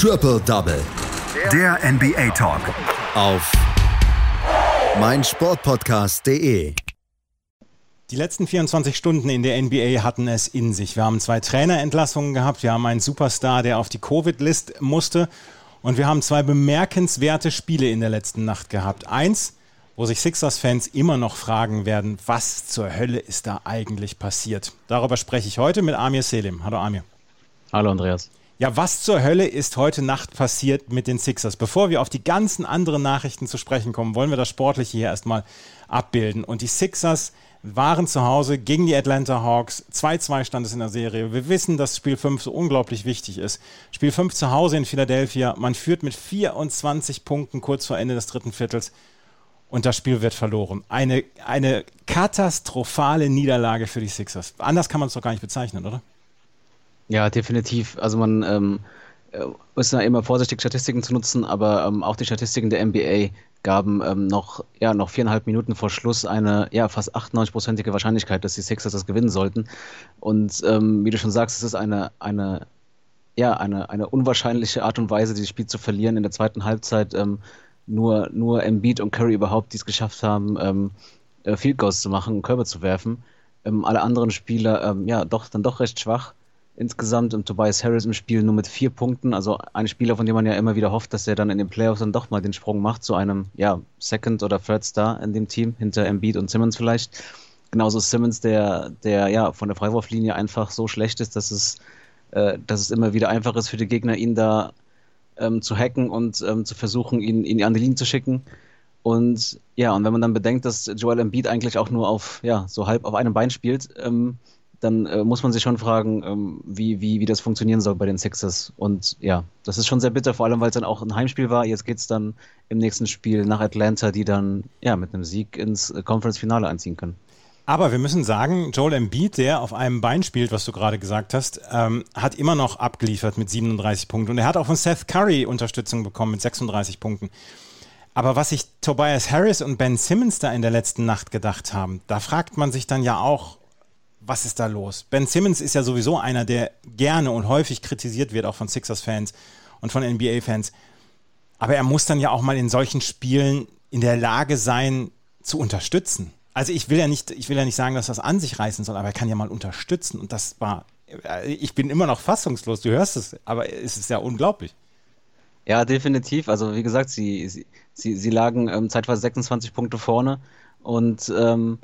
Triple Double. Der NBA Talk. Auf meinsportpodcast.de. Die letzten 24 Stunden in der NBA hatten es in sich. Wir haben zwei Trainerentlassungen gehabt, wir haben einen Superstar, der auf die Covid-List musste und wir haben zwei bemerkenswerte Spiele in der letzten Nacht gehabt. Eins, wo sich Sixers-Fans immer noch fragen werden, was zur Hölle ist da eigentlich passiert. Darüber spreche ich heute mit Amir Selim. Hallo Amir. Hallo Andreas. Ja, was zur Hölle ist heute Nacht passiert mit den Sixers? Bevor wir auf die ganzen anderen Nachrichten zu sprechen kommen, wollen wir das Sportliche hier erstmal abbilden. Und die Sixers waren zu Hause gegen die Atlanta Hawks. 2-2 stand es in der Serie. Wir wissen, dass Spiel 5 so unglaublich wichtig ist. Spiel 5 zu Hause in Philadelphia. Man führt mit 24 Punkten kurz vor Ende des dritten Viertels. Und das Spiel wird verloren. Eine, eine katastrophale Niederlage für die Sixers. Anders kann man es doch gar nicht bezeichnen, oder? Ja, definitiv. Also man ähm, äh, muss ja immer vorsichtig Statistiken zu nutzen, aber ähm, auch die Statistiken der NBA gaben ähm, noch, ja, noch viereinhalb Minuten vor Schluss eine ja, fast 98-prozentige Wahrscheinlichkeit, dass die Sixers das gewinnen sollten. Und ähm, wie du schon sagst, es ist eine, eine, ja, eine, eine unwahrscheinliche Art und Weise, dieses Spiel zu verlieren. In der zweiten Halbzeit ähm, nur, nur Embiid und Curry überhaupt, die es geschafft haben, ähm, äh, Field Goals zu machen, Körbe zu werfen. Alle anderen Spieler, ja, doch, dann doch recht schwach insgesamt und Tobias Harris im Spiel nur mit vier Punkten. Also ein Spieler, von dem man ja immer wieder hofft, dass er dann in den Playoffs dann doch mal den Sprung macht zu einem ja, Second oder Third Star in dem Team, hinter Embiid und Simmons vielleicht. Genauso Simmons, der, der ja von der Freiwurflinie einfach so schlecht ist, dass es, äh, dass es immer wieder einfach ist für die Gegner, ihn da ähm, zu hacken und ähm, zu versuchen, ihn, ihn an die Linie zu schicken. Und ja, und wenn man dann bedenkt, dass Joel Embiid eigentlich auch nur auf, ja, so halb auf einem Bein spielt, ähm, dann äh, muss man sich schon fragen, ähm, wie, wie, wie das funktionieren soll bei den Sixers. Und ja, das ist schon sehr bitter, vor allem weil es dann auch ein Heimspiel war. Jetzt geht es dann im nächsten Spiel nach Atlanta, die dann ja mit einem Sieg ins äh, Conference-Finale einziehen können. Aber wir müssen sagen, Joel Embiid, der auf einem Bein spielt, was du gerade gesagt hast, ähm, hat immer noch abgeliefert mit 37 Punkten. Und er hat auch von Seth Curry Unterstützung bekommen mit 36 Punkten. Aber was sich Tobias Harris und Ben Simmons da in der letzten Nacht gedacht haben, da fragt man sich dann ja auch, was ist da los? Ben Simmons ist ja sowieso einer, der gerne und häufig kritisiert wird, auch von Sixers-Fans und von NBA-Fans. Aber er muss dann ja auch mal in solchen Spielen in der Lage sein, zu unterstützen. Also ich will ja nicht, ich will ja nicht sagen, dass das an sich reißen soll, aber er kann ja mal unterstützen. Und das war, äh, ich bin immer noch fassungslos, du hörst es, aber es ist ja unglaublich. Ja, definitiv. Also wie gesagt, sie, sie, sie, sie lagen ähm, zeitweise 26 Punkte vorne und ähm,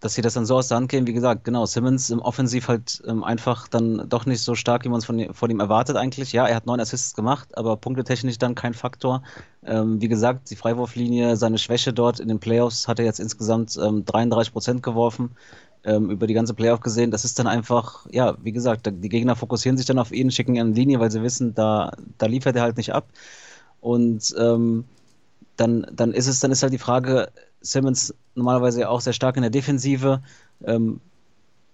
dass sie das dann so aus der Hand gehen. Wie gesagt, genau, Simmons im Offensiv halt ähm, einfach dann doch nicht so stark, wie man es von, von, ihm erwartet eigentlich. Ja, er hat neun Assists gemacht, aber punktetechnisch dann kein Faktor. Ähm, wie gesagt, die Freiwurflinie, seine Schwäche dort in den Playoffs hat er jetzt insgesamt ähm, 33 Prozent geworfen. Ähm, über die ganze Playoff gesehen, das ist dann einfach, ja, wie gesagt, die Gegner fokussieren sich dann auf ihn, schicken ihn in Linie, weil sie wissen, da, da liefert er halt nicht ab. Und ähm, dann, dann ist es, dann ist halt die Frage, Simmons normalerweise auch sehr stark in der Defensive. Ähm,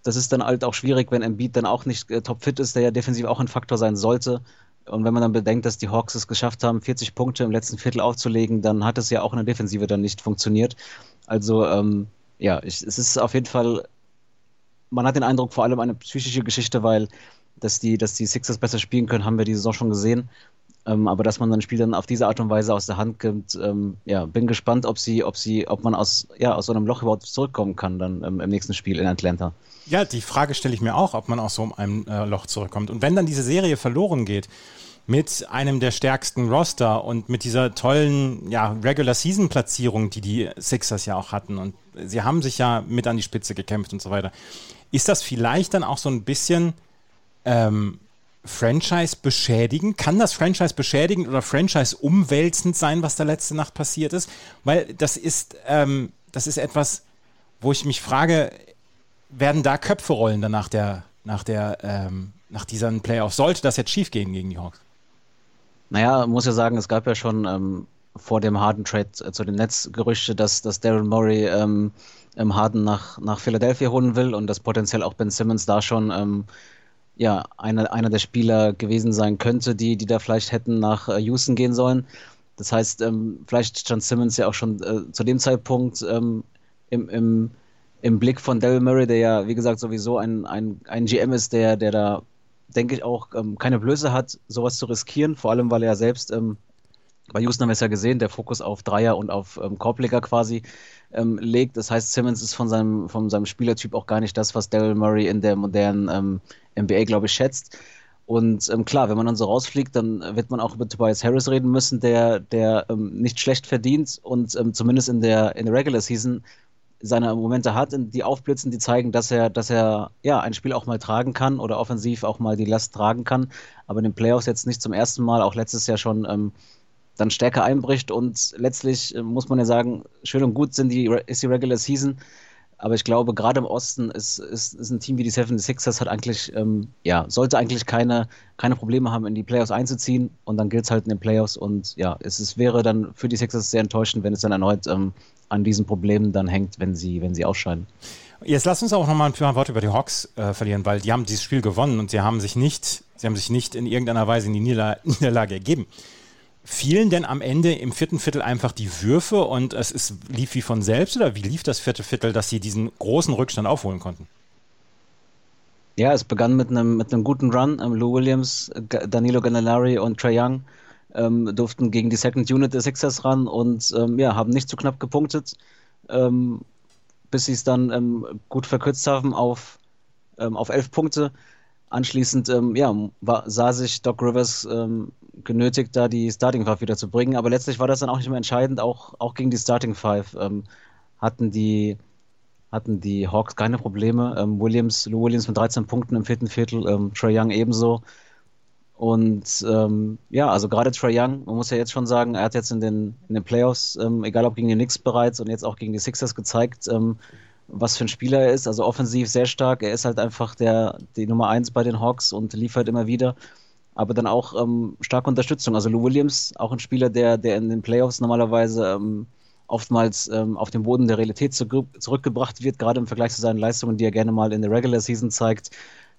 das ist dann halt auch schwierig, wenn Embiid dann auch nicht äh, topfit ist, der ja defensiv auch ein Faktor sein sollte. Und wenn man dann bedenkt, dass die Hawks es geschafft haben, 40 Punkte im letzten Viertel aufzulegen, dann hat es ja auch in der Defensive dann nicht funktioniert. Also ähm, ja, ich, es ist auf jeden Fall, man hat den Eindruck, vor allem eine psychische Geschichte, weil dass die, dass die Sixers besser spielen können, haben wir die Saison schon gesehen. Ähm, aber dass man ein Spiel dann auf diese Art und Weise aus der Hand gibt, ähm, ja, bin gespannt, ob sie, ob sie, ob man aus, ja, aus so einem Loch überhaupt zurückkommen kann dann ähm, im nächsten Spiel in Atlanta. Ja, die Frage stelle ich mir auch, ob man aus so einem äh, Loch zurückkommt. Und wenn dann diese Serie verloren geht, mit einem der stärksten Roster und mit dieser tollen ja, Regular-Season-Platzierung, die die Sixers ja auch hatten. Und sie haben sich ja mit an die Spitze gekämpft und so weiter. Ist das vielleicht dann auch so ein bisschen ähm, Franchise beschädigen? Kann das Franchise beschädigend oder Franchise umwälzend sein, was da letzte Nacht passiert ist? Weil das ist, ähm, das ist etwas, wo ich mich frage, werden da Köpfe rollen dann nach der, nach der, ähm, nach diesen Playoffs? Sollte das jetzt schiefgehen gegen die Hawks? Naja, muss ja sagen, es gab ja schon ähm, vor dem Harden Trade äh, zu den Nets Gerüchte, dass, dass Daryl Murray ähm, Harden nach, nach Philadelphia holen will und dass potenziell auch Ben Simmons da schon ähm, ja, einer, einer der Spieler gewesen sein könnte, die, die da vielleicht hätten nach äh, Houston gehen sollen. Das heißt, ähm, vielleicht stand Simmons ja auch schon äh, zu dem Zeitpunkt ähm, im, im, im Blick von Daryl Murray, der ja, wie gesagt, sowieso ein, ein, ein GM ist, der, der da denke ich, auch ähm, keine Blöße hat, sowas zu riskieren, vor allem weil er selbst ähm, bei Houston haben wir es ja gesehen, der Fokus auf Dreier und auf ähm, Korbleger quasi ähm, legt. Das heißt, Simmons ist von seinem, von seinem Spielertyp auch gar nicht das, was Daryl Murray in der modernen ähm, NBA, glaube ich, schätzt. Und ähm, klar, wenn man dann so rausfliegt, dann wird man auch mit Tobias Harris reden müssen, der, der ähm, nicht schlecht verdient und ähm, zumindest in der, in der Regular Season seine Momente hat, die aufblitzen, die zeigen, dass er, dass er ja ein Spiel auch mal tragen kann oder offensiv auch mal die Last tragen kann. Aber in den Playoffs jetzt nicht zum ersten Mal, auch letztes Jahr schon ähm, dann stärker einbricht und letztlich äh, muss man ja sagen, schön und gut sind die, ist die Regular Season, aber ich glaube, gerade im Osten ist, ist, ist ein Team wie die 76ers hat eigentlich, ähm, ja, sollte eigentlich keine, keine Probleme haben, in die Playoffs einzuziehen. Und dann gilt es halt in den Playoffs. Und ja, es, es wäre dann für die Sixers sehr enttäuschend, wenn es dann erneut ähm, an diesen Problemen dann hängt, wenn sie, wenn sie ausscheiden. Jetzt lass uns auch noch mal ein paar Worte über die Hawks äh, verlieren, weil die haben dieses Spiel gewonnen und sie haben sich nicht, sie haben sich nicht in irgendeiner Weise in die Niederla Niederlage ergeben fielen denn am Ende im vierten Viertel einfach die Würfe und es ist, lief wie von selbst oder wie lief das vierte Viertel, dass sie diesen großen Rückstand aufholen konnten? Ja, es begann mit einem, mit einem guten Run. Ähm, Lou Williams, Danilo Ganellari und Trey Young ähm, durften gegen die Second Unit der Sixers ran und ähm, ja, haben nicht zu knapp gepunktet, ähm, bis sie es dann ähm, gut verkürzt haben auf, ähm, auf elf Punkte. Anschließend ja, war, sah sich Doc Rivers genötigt, da die Starting Five wieder zu bringen. Aber letztlich war das dann auch nicht mehr entscheidend. Auch, auch gegen die Starting Five ähm, hatten, die, hatten die Hawks keine Probleme. Ähm, Williams, Lou Williams mit 13 Punkten im vierten Viertel, ähm, Trey Young ebenso. Und ähm, ja, also gerade Trey Young, man muss ja jetzt schon sagen, er hat jetzt in den, in den Playoffs, ähm, egal ob gegen die Knicks bereits und jetzt auch gegen die Sixers gezeigt, ähm, was für ein Spieler er ist. Also offensiv sehr stark. Er ist halt einfach der, die Nummer eins bei den Hawks und liefert immer wieder aber dann auch ähm, starke Unterstützung. Also Lou Williams, auch ein Spieler, der, der in den Playoffs normalerweise ähm, oftmals ähm, auf den Boden der Realität zu, zurückgebracht wird, gerade im Vergleich zu seinen Leistungen, die er gerne mal in der Regular Season zeigt,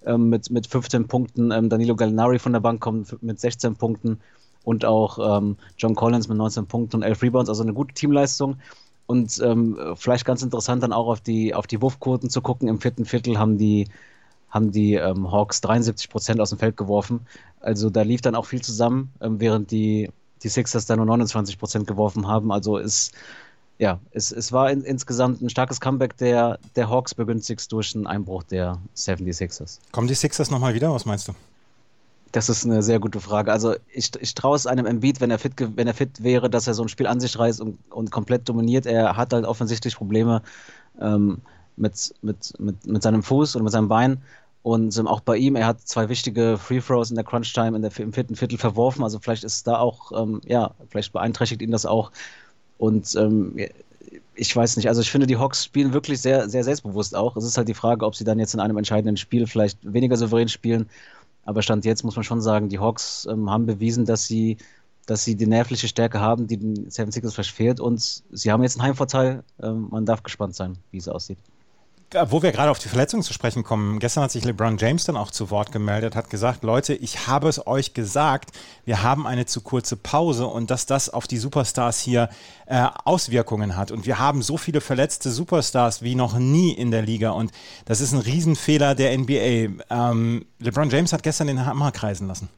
ähm, mit, mit 15 Punkten. Ähm, Danilo Gallinari von der Bank kommt mit 16 Punkten und auch ähm, John Collins mit 19 Punkten und 11 Rebounds, also eine gute Teamleistung. Und vielleicht ganz interessant dann auch auf die, auf die Wurfquoten zu gucken. Im vierten Viertel haben die haben die ähm, Hawks 73 Prozent aus dem Feld geworfen. Also da lief dann auch viel zusammen, ähm, während die, die Sixers da nur 29 Prozent geworfen haben. Also es, ja, es, es war in, insgesamt ein starkes Comeback der, der Hawks begünstigt durch einen Einbruch der 76ers. Kommen die Sixers nochmal wieder? Was meinst du? Das ist eine sehr gute Frage. Also ich, ich traue es einem Embiid, wenn er fit, wenn er fit wäre, dass er so ein Spiel an sich reißt und, und komplett dominiert. Er hat halt offensichtlich Probleme ähm, mit, mit, mit, mit seinem Fuß und mit seinem Bein. Und ähm, auch bei ihm, er hat zwei wichtige Free Throws in der Crunch Time in der, im vierten Viertel verworfen. Also vielleicht ist da auch, ähm, ja, vielleicht beeinträchtigt ihn das auch. Und ähm, ich weiß nicht, also ich finde, die Hawks spielen wirklich sehr, sehr selbstbewusst auch. Es ist halt die Frage, ob sie dann jetzt in einem entscheidenden Spiel vielleicht weniger souverän spielen. Aber Stand jetzt muss man schon sagen, die Hawks ähm, haben bewiesen, dass sie, dass sie die nervliche Stärke haben, die den Seven Sixers vielleicht fehlt. Und sie haben jetzt einen Heimvorteil. Ähm, man darf gespannt sein, wie es aussieht. Wo wir gerade auf die Verletzungen zu sprechen kommen, gestern hat sich LeBron James dann auch zu Wort gemeldet, hat gesagt, Leute, ich habe es euch gesagt, wir haben eine zu kurze Pause und dass das auf die Superstars hier äh, Auswirkungen hat. Und wir haben so viele verletzte Superstars wie noch nie in der Liga und das ist ein Riesenfehler der NBA. Ähm, LeBron James hat gestern den Hammer kreisen lassen.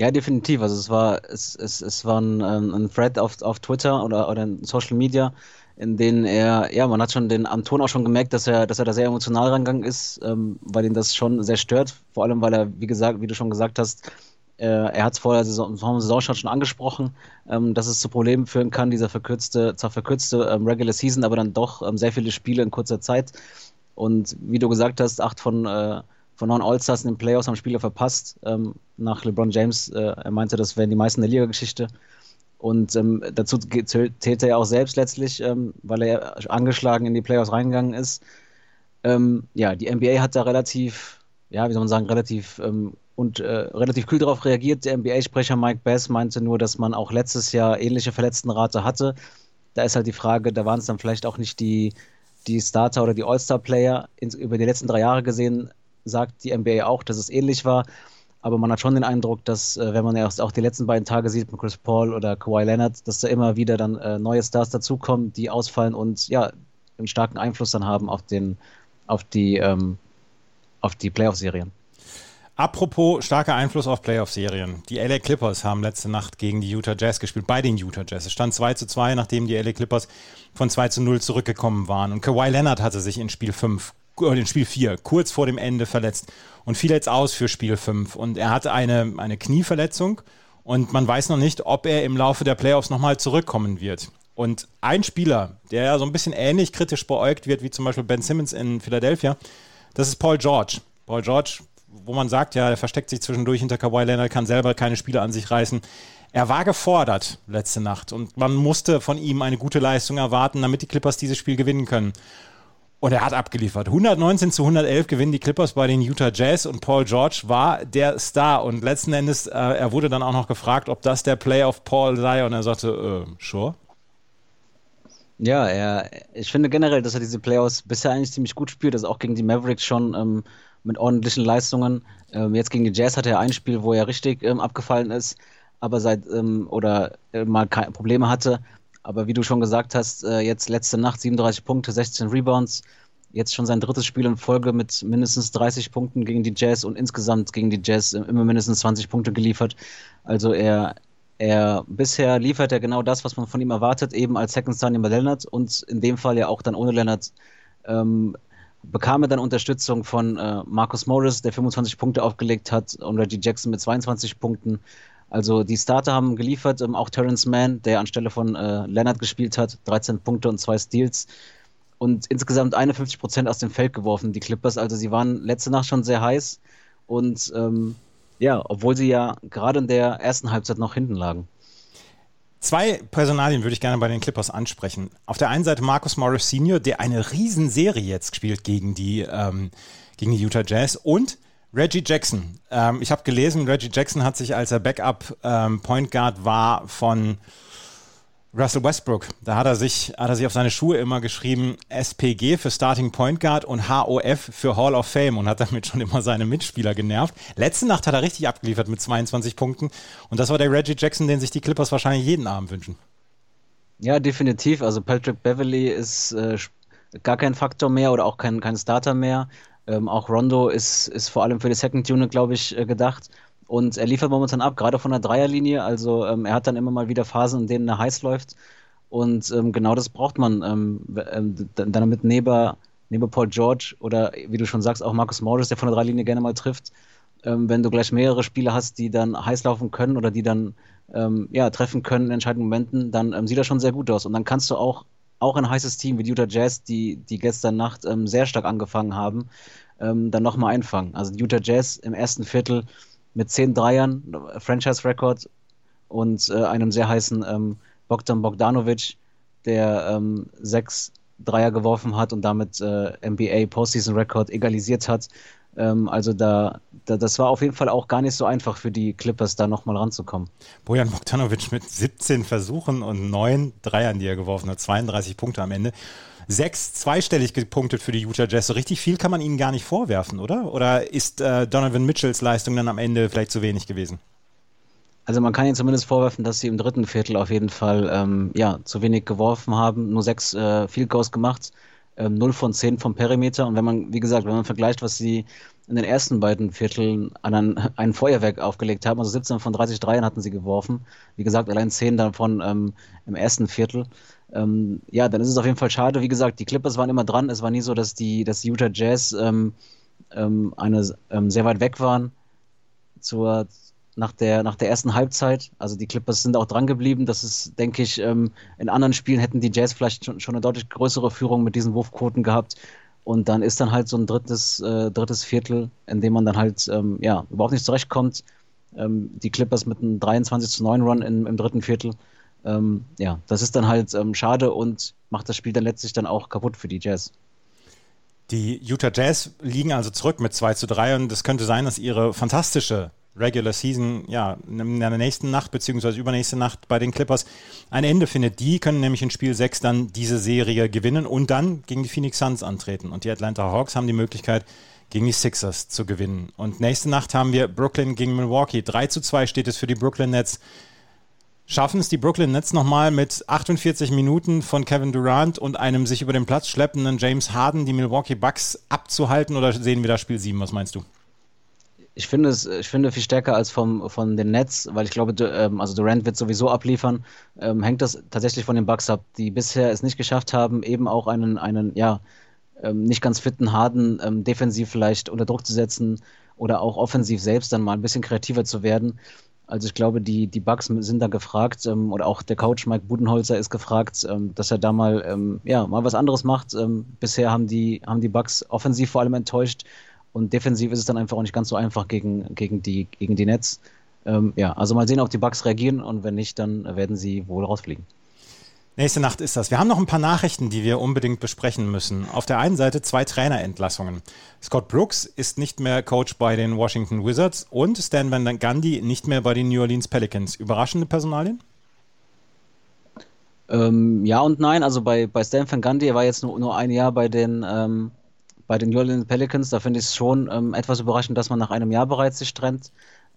Ja, definitiv. Also es war, es, es, es war ein, ein Thread auf, auf Twitter oder, oder in Social Media, in denen er, ja, man hat schon den am Ton auch schon gemerkt, dass er, dass er da sehr emotional rangegangen ist, ähm, weil ihn das schon sehr stört. Vor allem, weil er, wie gesagt, wie du schon gesagt hast, äh, er hat es vor der Saison, vor dem Saisonstart schon angesprochen, ähm, dass es zu Problemen führen kann, dieser verkürzte, zwar verkürzte ähm, Regular Season, aber dann doch ähm, sehr viele Spiele in kurzer Zeit. Und wie du gesagt hast, acht von, äh, von neun All-Stars in den Playoffs haben Spieler verpasst. Ähm, nach LeBron James, äh, er meinte, das wären die meisten der Liga-Geschichte. Und ähm, dazu zählt er ja auch selbst letztlich, ähm, weil er angeschlagen in die Playoffs reingegangen ist. Ähm, ja, die NBA hat da relativ, ja, wie soll man sagen, relativ ähm, und äh, relativ kühl darauf reagiert. Der NBA-Sprecher Mike Bass meinte nur, dass man auch letztes Jahr ähnliche Verletztenrate hatte. Da ist halt die Frage, da waren es dann vielleicht auch nicht die, die Starter oder die All-Star-Player. Über die letzten drei Jahre gesehen sagt die NBA auch, dass es ähnlich war. Aber man hat schon den Eindruck, dass, äh, wenn man erst auch die letzten beiden Tage sieht mit Chris Paul oder Kawhi Leonard, dass da immer wieder dann äh, neue Stars dazukommen, die ausfallen und ja, einen starken Einfluss dann haben auf, den, auf die, ähm, die Playoff-Serien. Apropos starker Einfluss auf Playoff-Serien. Die LA Clippers haben letzte Nacht gegen die Utah Jazz gespielt, bei den Utah Jazz. Es stand 2 zu 2, nachdem die LA Clippers von 2 zu 0 zurückgekommen waren. Und Kawhi Leonard hatte sich in Spiel 5, oder in Spiel 4, kurz vor dem Ende verletzt und fiel jetzt aus für Spiel 5. Und er hatte eine, eine Knieverletzung und man weiß noch nicht, ob er im Laufe der Playoffs nochmal zurückkommen wird. Und ein Spieler, der ja so ein bisschen ähnlich kritisch beäugt wird wie zum Beispiel Ben Simmons in Philadelphia, das ist Paul George. Paul George wo man sagt, ja, er versteckt sich zwischendurch hinter Kawhi Leonard, kann selber keine Spiele an sich reißen. Er war gefordert letzte Nacht und man musste von ihm eine gute Leistung erwarten, damit die Clippers dieses Spiel gewinnen können. Und er hat abgeliefert. 119 zu 111 gewinnen die Clippers bei den Utah Jazz und Paul George war der Star. Und letzten Endes, äh, er wurde dann auch noch gefragt, ob das der Play of Paul sei. Und er sagte, äh, sure. Ja, er, ich finde generell, dass er diese Playoffs bisher eigentlich ziemlich gut spielt. Ist auch gegen die Mavericks schon ähm, mit ordentlichen Leistungen. Ähm, jetzt gegen die Jazz hatte er ein Spiel, wo er richtig ähm, abgefallen ist, aber seit ähm, oder äh, mal keine Probleme hatte. Aber wie du schon gesagt hast, äh, jetzt letzte Nacht 37 Punkte, 16 Rebounds. Jetzt schon sein drittes Spiel in Folge mit mindestens 30 Punkten gegen die Jazz und insgesamt gegen die Jazz immer mindestens 20 Punkte geliefert. Also er, er bisher liefert er genau das, was man von ihm erwartet, eben als Second Star neben Leonard und in dem Fall ja auch dann ohne Leonard ähm, bekam er dann Unterstützung von äh, Marcus Morris, der 25 Punkte aufgelegt hat, und Reggie Jackson mit 22 Punkten. Also die Starter haben geliefert, ähm, auch Terrence Mann, der anstelle von äh, Leonard gespielt hat, 13 Punkte und zwei Steals. Und insgesamt 51 Prozent aus dem Feld geworfen, die Clippers. Also sie waren letzte Nacht schon sehr heiß. Und ähm, ja, obwohl sie ja gerade in der ersten Halbzeit noch hinten lagen. Zwei Personalien würde ich gerne bei den Clippers ansprechen. Auf der einen Seite Marcus Morris Senior, der eine Riesenserie jetzt spielt gegen die, ähm, gegen die Utah Jazz und Reggie Jackson. Ähm, ich habe gelesen, Reggie Jackson hat sich, als er Backup ähm, Point Guard war von Russell Westbrook, da hat er sich, hat er sich auf seine Schuhe immer geschrieben SPG für Starting Point Guard und HOF für Hall of Fame und hat damit schon immer seine Mitspieler genervt. Letzte Nacht hat er richtig abgeliefert mit 22 Punkten und das war der Reggie Jackson, den sich die Clippers wahrscheinlich jeden Abend wünschen. Ja, definitiv. Also Patrick Beverly ist äh, gar kein Faktor mehr oder auch kein, kein Starter mehr. Ähm, auch Rondo ist, ist vor allem für die Second Unit, glaube ich, äh, gedacht. Und er liefert momentan ab, gerade von der Dreierlinie. Also ähm, er hat dann immer mal wieder Phasen, in denen er heiß läuft. Und ähm, genau das braucht man, ähm, ähm damit neben, neben Paul George oder wie du schon sagst, auch Marcus Morris, der von der Dreierlinie gerne mal trifft. Ähm, wenn du gleich mehrere Spieler hast, die dann heiß laufen können oder die dann ähm, ja, treffen können in entscheidenden Momenten, dann sieht das schon sehr gut aus. Und dann kannst du auch, auch ein heißes Team wie die Utah Jazz, die, die gestern Nacht sehr stark angefangen haben, dann nochmal einfangen. Also die Utah Jazz im ersten Viertel mit zehn Dreiern, Franchise-Record und äh, einem sehr heißen ähm, Bogdan Bogdanovic, der ähm, sechs Dreier geworfen hat und damit äh, NBA Postseason-Record egalisiert hat. Ähm, also da, da, das war auf jeden Fall auch gar nicht so einfach für die Clippers, da nochmal ranzukommen. Bojan Bogdanovic mit 17 Versuchen und neun Dreiern, die er geworfen hat, 32 Punkte am Ende sechs zweistellig gepunktet für die Utah Jazz. So richtig viel kann man ihnen gar nicht vorwerfen, oder? Oder ist äh, Donovan Mitchells Leistung dann am Ende vielleicht zu wenig gewesen? Also man kann ihnen zumindest vorwerfen, dass sie im dritten Viertel auf jeden Fall ähm, ja, zu wenig geworfen haben, nur sechs äh, Field Goals gemacht, ähm, 0 von 10 vom Perimeter. Und wenn man, wie gesagt, wenn man vergleicht, was sie in den ersten beiden Vierteln an ein, ein Feuerwerk aufgelegt haben, also 17 von 30 Dreiern hatten sie geworfen, wie gesagt, allein 10 davon ähm, im ersten Viertel ähm, ja, dann ist es auf jeden Fall schade. Wie gesagt, die Clippers waren immer dran. Es war nie so, dass die, dass Utah Jazz ähm, ähm, eine, ähm, sehr weit weg waren zur, nach, der, nach der ersten Halbzeit. Also die Clippers sind auch dran geblieben. Das ist, denke ich, ähm, in anderen Spielen hätten die Jazz vielleicht schon, schon eine deutlich größere Führung mit diesen Wurfquoten gehabt. Und dann ist dann halt so ein drittes, äh, drittes Viertel, in dem man dann halt ähm, ja, überhaupt nicht zurechtkommt. die Clippers mit einem 23 zu 9 Run in, im dritten Viertel ähm, ja, das ist dann halt ähm, schade und macht das Spiel dann letztlich dann auch kaputt für die Jazz. Die Utah Jazz liegen also zurück mit 2 zu 3 und es könnte sein, dass ihre fantastische Regular Season ja in der nächsten Nacht bzw. übernächste Nacht bei den Clippers ein Ende findet. Die können nämlich in Spiel 6 dann diese Serie gewinnen und dann gegen die Phoenix Suns antreten. Und die Atlanta Hawks haben die Möglichkeit, gegen die Sixers zu gewinnen. Und nächste Nacht haben wir Brooklyn gegen Milwaukee. 3 zu 2 steht es für die Brooklyn Nets Schaffen es die Brooklyn Nets nochmal mit 48 Minuten von Kevin Durant und einem sich über den Platz schleppenden James Harden die Milwaukee Bucks abzuhalten oder sehen wir da Spiel 7? Was meinst du? Ich finde es, ich finde viel stärker als vom, von den Nets, weil ich glaube, ähm, also Durant wird sowieso abliefern, ähm, hängt das tatsächlich von den Bucks ab, die bisher es nicht geschafft haben, eben auch einen, einen, ja, ähm, nicht ganz fitten Harden ähm, defensiv vielleicht unter Druck zu setzen oder auch offensiv selbst dann mal ein bisschen kreativer zu werden. Also ich glaube, die, die Bucks sind da gefragt ähm, oder auch der Coach Mike Budenholzer ist gefragt, ähm, dass er da mal, ähm, ja, mal was anderes macht. Ähm, bisher haben die, haben die Bucks offensiv vor allem enttäuscht und defensiv ist es dann einfach auch nicht ganz so einfach gegen, gegen, die, gegen die Nets. Ähm, ja, also mal sehen, ob die Bucks reagieren und wenn nicht, dann werden sie wohl rausfliegen. Nächste Nacht ist das. Wir haben noch ein paar Nachrichten, die wir unbedingt besprechen müssen. Auf der einen Seite zwei Trainerentlassungen. Scott Brooks ist nicht mehr Coach bei den Washington Wizards und Stan Van Gundy nicht mehr bei den New Orleans Pelicans. Überraschende Personalien? Ähm, ja und nein. Also bei, bei Stan Van Gundy, er war jetzt nur, nur ein Jahr bei den, ähm, bei den New Orleans Pelicans. Da finde ich es schon ähm, etwas überraschend, dass man nach einem Jahr bereits sich trennt.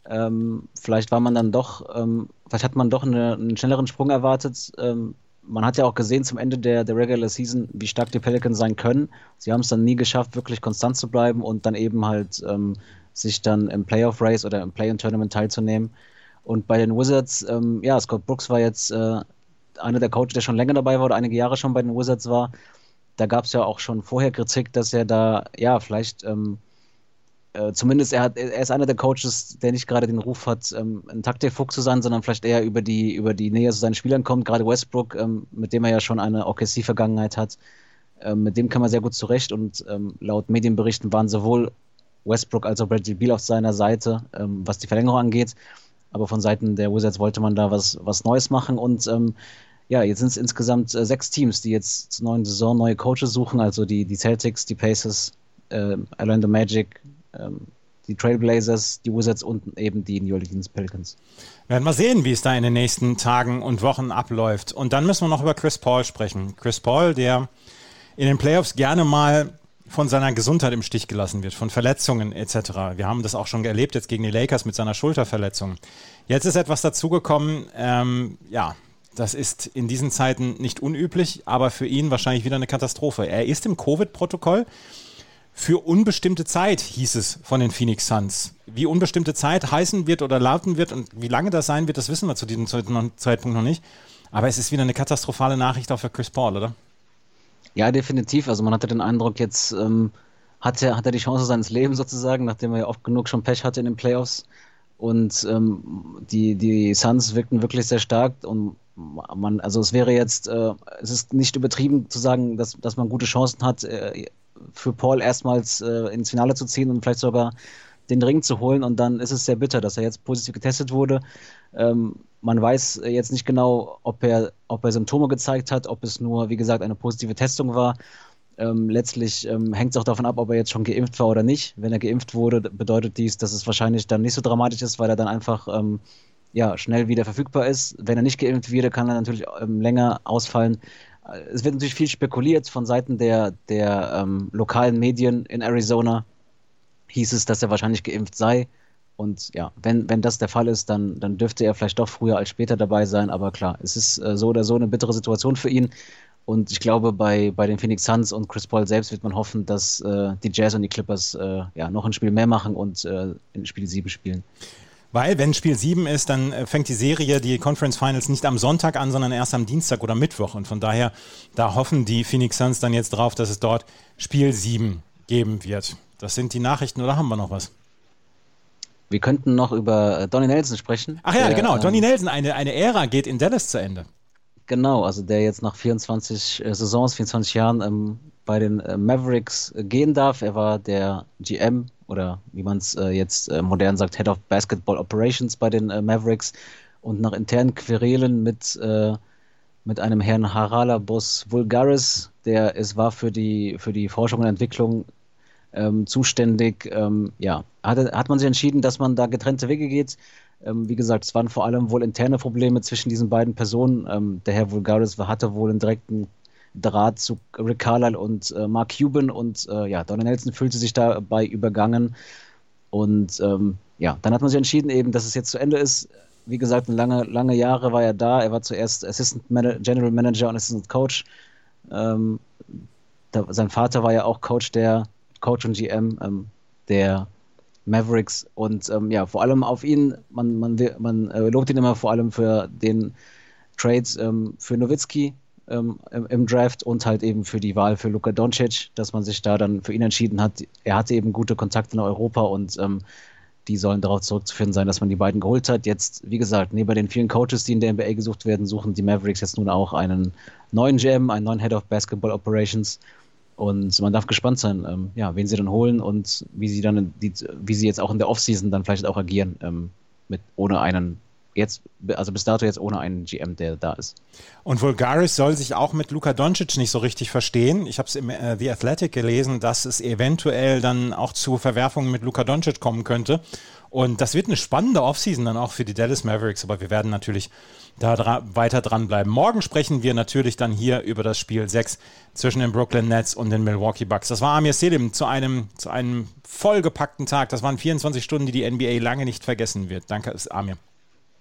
Ähm, vielleicht war man dann doch, ähm, vielleicht hat man doch eine, einen schnelleren Sprung erwartet. Ähm, man hat ja auch gesehen zum Ende der, der Regular Season, wie stark die Pelicans sein können. Sie haben es dann nie geschafft, wirklich konstant zu bleiben und dann eben halt ähm, sich dann im Playoff Race oder im Play-in-Tournament teilzunehmen. Und bei den Wizards, ähm, ja, Scott Brooks war jetzt äh, einer der Coaches, der schon länger dabei war oder einige Jahre schon bei den Wizards war. Da gab es ja auch schon vorher Kritik, dass er da, ja, vielleicht ähm, äh, zumindest er, hat, er ist einer der Coaches, der nicht gerade den Ruf hat, ähm, ein Taktikfuchs zu sein, sondern vielleicht eher über die, über die Nähe zu seinen Spielern kommt. Gerade Westbrook, ähm, mit dem er ja schon eine OKC-Vergangenheit hat, ähm, mit dem kann man sehr gut zurecht und ähm, laut Medienberichten waren sowohl Westbrook als auch Bradley Beal auf seiner Seite, ähm, was die Verlängerung angeht. Aber von Seiten der Wizards wollte man da was, was Neues machen und ja, jetzt sind es insgesamt äh, sechs Teams, die jetzt zur neuen Saison neue Coaches suchen, also die, die Celtics, die Pacers, äh, Orlando Magic, ähm, die Trailblazers, die Wizards und eben die New Orleans Pelicans. Werden wir sehen, wie es da in den nächsten Tagen und Wochen abläuft. Und dann müssen wir noch über Chris Paul sprechen. Chris Paul, der in den Playoffs gerne mal von seiner Gesundheit im Stich gelassen wird, von Verletzungen etc. Wir haben das auch schon erlebt jetzt gegen die Lakers mit seiner Schulterverletzung. Jetzt ist etwas dazugekommen, ähm, ja, das ist in diesen Zeiten nicht unüblich, aber für ihn wahrscheinlich wieder eine Katastrophe. Er ist im Covid-Protokoll für unbestimmte Zeit, hieß es von den Phoenix Suns. Wie unbestimmte Zeit heißen wird oder lauten wird und wie lange das sein wird, das wissen wir zu diesem Zeitpunkt noch nicht. Aber es ist wieder eine katastrophale Nachricht auch für Chris Paul, oder? Ja, definitiv. Also man hatte den Eindruck, jetzt ähm, hat, er, hat er die Chance seines Lebens sozusagen, nachdem er ja oft genug schon Pech hatte in den Playoffs. Und ähm, die, die Suns wirkten wirklich sehr stark und man, also es wäre jetzt, äh, es ist nicht übertrieben zu sagen, dass, dass man gute Chancen hat, äh, für Paul erstmals äh, ins Finale zu ziehen und vielleicht sogar den Ring zu holen. Und dann ist es sehr bitter, dass er jetzt positiv getestet wurde. Ähm, man weiß jetzt nicht genau, ob er, ob er Symptome gezeigt hat, ob es nur, wie gesagt, eine positive Testung war. Ähm, letztlich ähm, hängt es auch davon ab, ob er jetzt schon geimpft war oder nicht. Wenn er geimpft wurde, bedeutet dies, dass es wahrscheinlich dann nicht so dramatisch ist, weil er dann einfach ähm, ja, schnell wieder verfügbar ist. Wenn er nicht geimpft wird, kann er natürlich ähm, länger ausfallen es wird natürlich viel spekuliert von Seiten der, der ähm, lokalen Medien in Arizona. Hieß es, dass er wahrscheinlich geimpft sei. Und ja, wenn, wenn das der Fall ist, dann, dann dürfte er vielleicht doch früher als später dabei sein. Aber klar, es ist äh, so oder so eine bittere Situation für ihn. Und ich glaube, bei, bei den Phoenix Suns und Chris Paul selbst wird man hoffen, dass äh, die Jazz und die Clippers äh, ja, noch ein Spiel mehr machen und äh, in Spiel 7 spielen. Weil, wenn Spiel 7 ist, dann äh, fängt die Serie, die Conference Finals, nicht am Sonntag an, sondern erst am Dienstag oder Mittwoch. Und von daher, da hoffen die Phoenix Suns dann jetzt drauf, dass es dort Spiel 7 geben wird. Das sind die Nachrichten oder haben wir noch was? Wir könnten noch über äh, Donny Nelson sprechen. Ach ja, der, genau. Donny ähm, Nelson, eine, eine Ära geht in Dallas zu Ende. Genau, also der jetzt nach 24 äh, Saisons, 24 Jahren ähm, bei den äh, Mavericks äh, gehen darf. Er war der GM oder wie man es äh, jetzt äh, modern sagt, Head of Basketball Operations bei den äh, Mavericks und nach internen Querelen mit, mit einem Herrn Harala-Boss Vulgaris, der es war für die, für die Forschung und Entwicklung ähm, zuständig, ähm, ja, hat, hat man sich entschieden, dass man da getrennte Wege geht. Ähm, wie gesagt, es waren vor allem wohl interne Probleme zwischen diesen beiden Personen. Ähm, der Herr Vulgaris hatte wohl einen direkten Draht zu Rick Carlisle und äh, Mark Cuban und äh, ja, Donald Nelson fühlte sich dabei übergangen. Und ähm, ja, dann hat man sich entschieden, eben, dass es jetzt zu Ende ist. Wie gesagt, lange, lange Jahre war er da. Er war zuerst Assistant Man General Manager und Assistant Coach. Ähm, da, sein Vater war ja auch Coach der Coach und GM ähm, der Mavericks und ähm, ja, vor allem auf ihn, man, man, man äh, lobt ihn immer vor allem für den Trades ähm, für Nowitzki ähm, im Draft und halt eben für die Wahl für Luka Doncic, dass man sich da dann für ihn entschieden hat. Er hatte eben gute Kontakte in Europa und ähm, die sollen darauf zurückzuführen sein, dass man die beiden geholt hat. Jetzt, wie gesagt, neben den vielen Coaches, die in der NBA gesucht werden, suchen die Mavericks jetzt nun auch einen neuen GM, einen neuen Head of Basketball Operations. Und man darf gespannt sein, ähm, ja, wen sie dann holen und wie sie dann, die, wie sie jetzt auch in der Offseason dann vielleicht auch agieren, ähm, mit, ohne einen jetzt, also bis dato jetzt ohne einen GM, der da ist. Und Vulgaris soll sich auch mit Luka Doncic nicht so richtig verstehen. Ich habe es im äh, The Athletic gelesen, dass es eventuell dann auch zu Verwerfungen mit Luka Doncic kommen könnte. Und das wird eine spannende Offseason dann auch für die Dallas Mavericks, aber wir werden natürlich da dra weiter dranbleiben. Morgen sprechen wir natürlich dann hier über das Spiel 6 zwischen den Brooklyn Nets und den Milwaukee Bucks. Das war Amir Selim zu einem, zu einem vollgepackten Tag. Das waren 24 Stunden, die die NBA lange nicht vergessen wird. Danke, Amir.